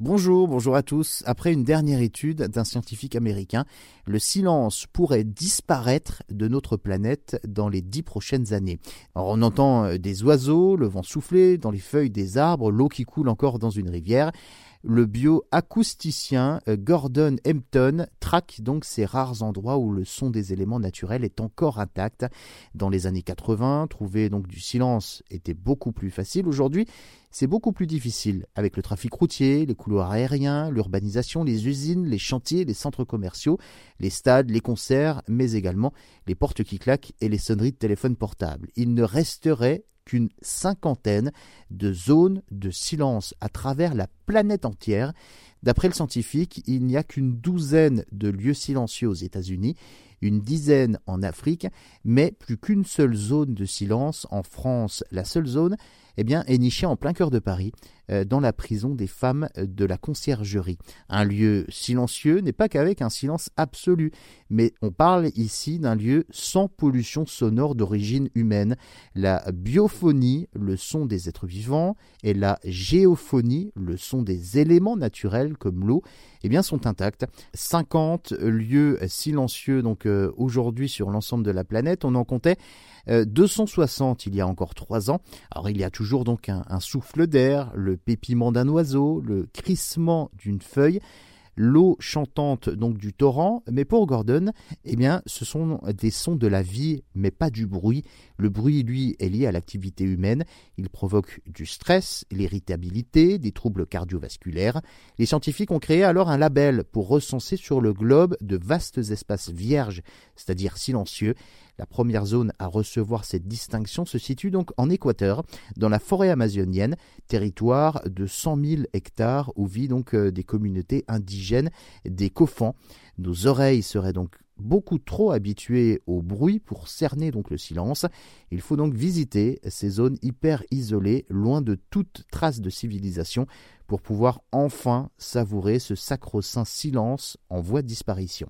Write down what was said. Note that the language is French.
Bonjour, bonjour à tous. Après une dernière étude d'un scientifique américain, le silence pourrait disparaître de notre planète dans les dix prochaines années. on entend euh, des oiseaux, le vent souffler dans les feuilles des arbres, l'eau qui coule encore dans une rivière le bioacousticien euh, Gordon Hampton traque donc ces rares endroits où le son des éléments naturels est encore intact. Dans les années 80, trouver donc du silence était beaucoup plus facile. Aujourd'hui, c'est beaucoup plus difficile avec le trafic routier, les couloirs aériens, l'urbanisation, les usines, les chantiers, les centres commerciaux, les stades, les concerts, mais également les portes qui claquent et les sonneries de téléphone portable. Il ne resterait qu'une cinquantaine de zones de silence à travers la planète entière. D'après le scientifique, il n'y a qu'une douzaine de lieux silencieux aux États-Unis, une dizaine en Afrique, mais plus qu'une seule zone de silence en France. La seule zone eh bien, est nichée en plein cœur de Paris, dans la prison des femmes de la conciergerie. Un lieu silencieux n'est pas qu'avec un silence absolu, mais on parle ici d'un lieu sans pollution sonore d'origine humaine. La biophonie, le son des êtres vivants, et la géophonie, le son des éléments naturels comme l'eau, eh bien, sont intacts. 50 lieux silencieux donc euh, aujourd'hui sur l'ensemble de la planète. On en comptait 260 euh, il y a encore trois ans. Alors il y a toujours donc un souffle d'air, le pépiment d'un oiseau, le crissement d'une feuille, l'eau chantante donc du torrent, mais pour Gordon, eh bien, ce sont des sons de la vie, mais pas du bruit. Le bruit, lui, est lié à l'activité humaine. Il provoque du stress, l'irritabilité, des troubles cardiovasculaires. Les scientifiques ont créé alors un label pour recenser sur le globe de vastes espaces vierges, c'est-à-dire silencieux. La première zone à recevoir cette distinction se situe donc en Équateur, dans la forêt amazonienne, territoire de 100 000 hectares où vivent donc euh, des communautés indigènes, des Kofans. Nos oreilles seraient donc beaucoup trop habituées au bruit pour cerner donc le silence. Il faut donc visiter ces zones hyper isolées, loin de toute trace de civilisation, pour pouvoir enfin savourer ce sacro-saint silence en voie de disparition.